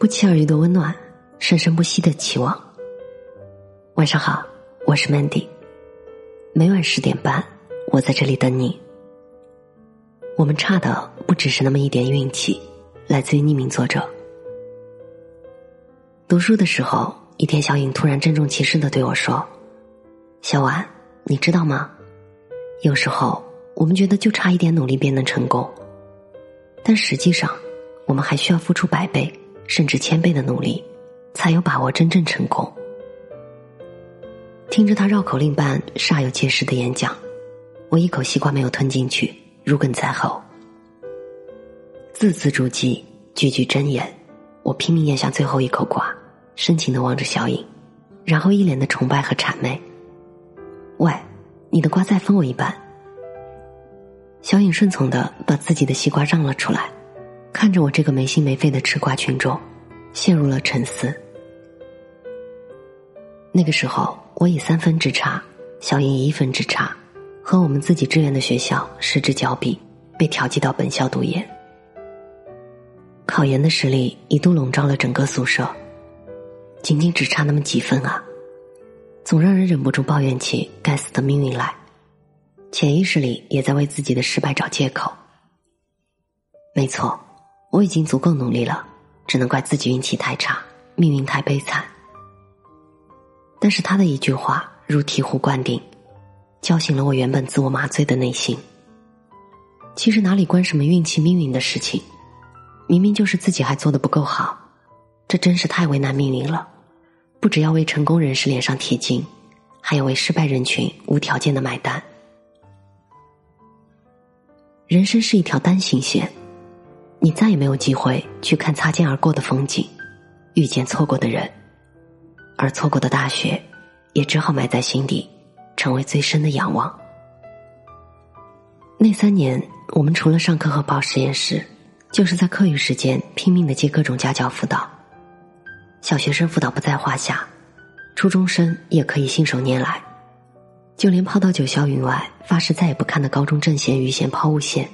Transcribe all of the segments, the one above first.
不期而遇的温暖，生生不息的期望。晚上好，我是 Mandy。每晚十点半，我在这里等你。我们差的不只是那么一点运气，来自于匿名作者。读书的时候，一天，小影突然郑重其事的对我说：“小婉，你知道吗？有时候我们觉得就差一点努力便能成功，但实际上，我们还需要付出百倍。”甚至千倍的努力，才有把握真正成功。听着他绕口令般煞有介事的演讲，我一口西瓜没有吞进去，如鲠在喉。字字珠玑，句句真言，我拼命咽下最后一口瓜，深情的望着小影，然后一脸的崇拜和谄媚。喂，你的瓜再分我一半。小影顺从的把自己的西瓜让了出来。看着我这个没心没肺的吃瓜群众，陷入了沉思。那个时候，我以三分之差，小英以一分之差，和我们自己志愿的学校失之交臂，被调剂到本校读研。考研的实力一度笼罩了整个宿舍，仅仅只差那么几分啊，总让人忍不住抱怨起该死的命运来，潜意识里也在为自己的失败找借口。没错。我已经足够努力了，只能怪自己运气太差，命运太悲惨。但是他的一句话如醍醐灌顶，叫醒了我原本自我麻醉的内心。其实哪里关什么运气命运的事情，明明就是自己还做的不够好，这真是太为难命运了。不只要为成功人士脸上贴金，还要为失败人群无条件的买单。人生是一条单行线。你再也没有机会去看擦肩而过的风景，遇见错过的人，而错过的大学，也只好埋在心底，成为最深的仰望。那三年，我们除了上课和报实验室，就是在课余时间拼命的接各种家教辅导。小学生辅导不在话下，初中生也可以信手拈来，就连抛到九霄云外、发誓再也不看的高中正弦、余弦、抛物线，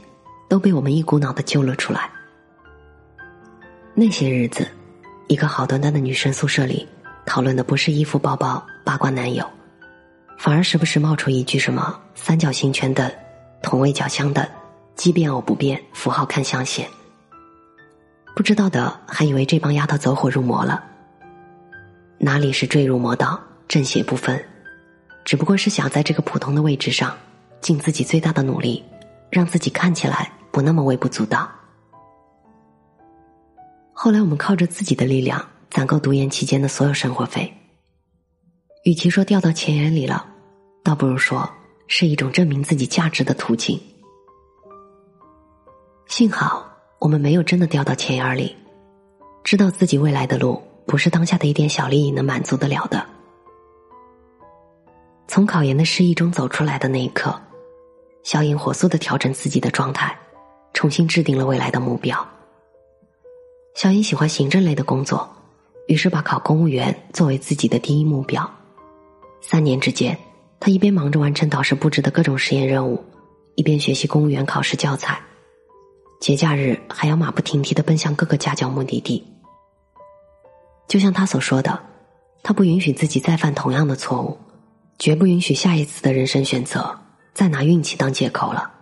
都被我们一股脑的揪了出来。那些日子，一个好端端的女生宿舍里，讨论的不是衣服、包包、八卦男友，反而时不时冒出一句什么“三角形全等，同位角相等，奇变偶不变，符号看象限”。不知道的还以为这帮丫头走火入魔了。哪里是坠入魔道，正邪不分，只不过是想在这个普通的位置上，尽自己最大的努力，让自己看起来不那么微不足道。后来我们靠着自己的力量攒够读研期间的所有生活费。与其说掉到钱眼里了，倒不如说是一种证明自己价值的途径。幸好我们没有真的掉到钱眼里，知道自己未来的路不是当下的一点小利益能满足得了的。从考研的失意中走出来的那一刻，小影火速的调整自己的状态，重新制定了未来的目标。小英喜欢行政类的工作，于是把考公务员作为自己的第一目标。三年之间，他一边忙着完成导师布置的各种实验任务，一边学习公务员考试教材。节假日还要马不停蹄的奔向各个家教目的地。就像他所说的，他不允许自己再犯同样的错误，绝不允许下一次的人生选择再拿运气当借口了。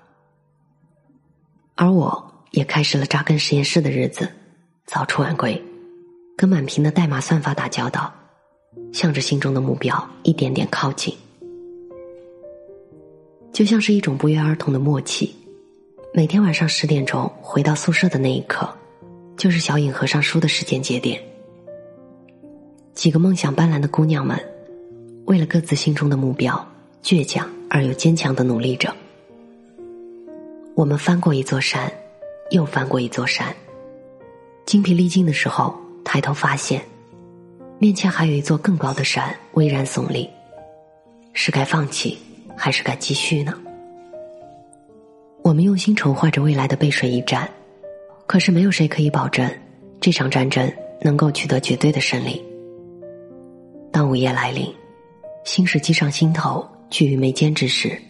而我也开始了扎根实验室的日子。早出晚归，跟满屏的代码算法打交道，向着心中的目标一点点靠近，就像是一种不约而同的默契。每天晚上十点钟回到宿舍的那一刻，就是小影合上书的时间节点。几个梦想斑斓的姑娘们，为了各自心中的目标，倔强而又坚强的努力着。我们翻过一座山，又翻过一座山。精疲力尽的时候，抬头发现，面前还有一座更高的山巍然耸立，是该放弃，还是该继续呢？我们用心筹划着未来的背水一战，可是没有谁可以保证这场战争能够取得绝对的胜利。当午夜来临，心事积上心头，聚于眉间之时，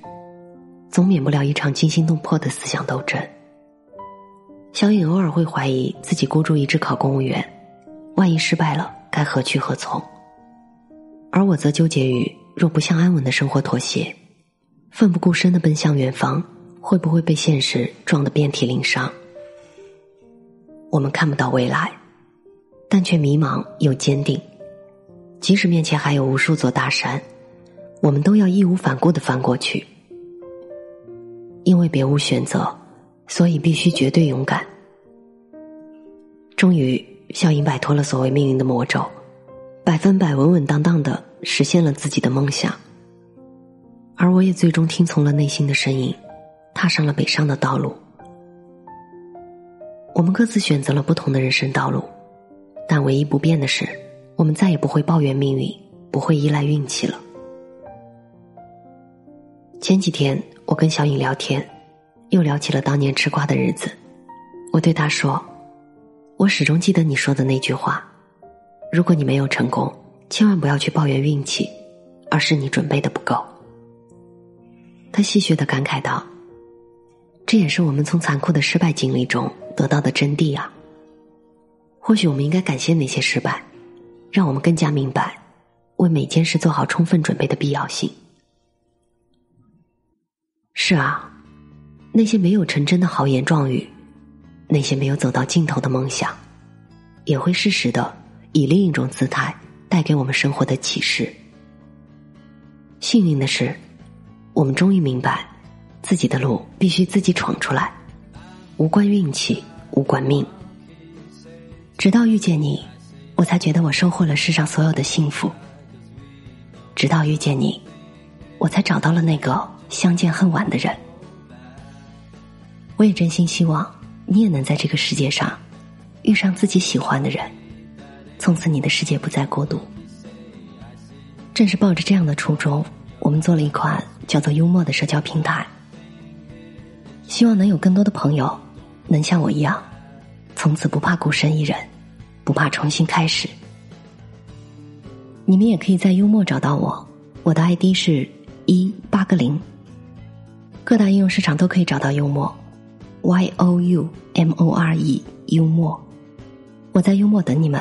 总免不了一场惊心动魄的思想斗争。小颖偶尔会怀疑自己孤注一掷考公务员，万一失败了，该何去何从？而我则纠结于，若不向安稳的生活妥协，奋不顾身的奔向远方，会不会被现实撞得遍体鳞伤？我们看不到未来，但却迷茫又坚定。即使面前还有无数座大山，我们都要义无反顾的翻过去。因为别无选择，所以必须绝对勇敢。终于，笑英摆脱了所谓命运的魔咒。百分百稳稳当当的实现了自己的梦想，而我也最终听从了内心的声音，踏上了北上的道路。我们各自选择了不同的人生道路，但唯一不变的是，我们再也不会抱怨命运，不会依赖运气了。前几天我跟小颖聊天，又聊起了当年吃瓜的日子。我对他说：“我始终记得你说的那句话。”如果你没有成功，千万不要去抱怨运气，而是你准备的不够。他戏谑的感慨道：“这也是我们从残酷的失败经历中得到的真谛啊。或许我们应该感谢那些失败，让我们更加明白为每件事做好充分准备的必要性。”是啊，那些没有成真的豪言壮语，那些没有走到尽头的梦想，也会适时的。以另一种姿态带给我们生活的启示。幸运的是，我们终于明白，自己的路必须自己闯出来，无关运气，无关命。直到遇见你，我才觉得我收获了世上所有的幸福。直到遇见你，我才找到了那个相见恨晚的人。我也真心希望你也能在这个世界上遇上自己喜欢的人。从此，你的世界不再孤独。正是抱着这样的初衷，我们做了一款叫做“幽默”的社交平台，希望能有更多的朋友能像我一样，从此不怕孤身一人，不怕重新开始。你们也可以在幽默找到我，我的 ID 是一八个零，各大应用市场都可以找到幽默，Y O U M O R E 幽默，我在幽默等你们。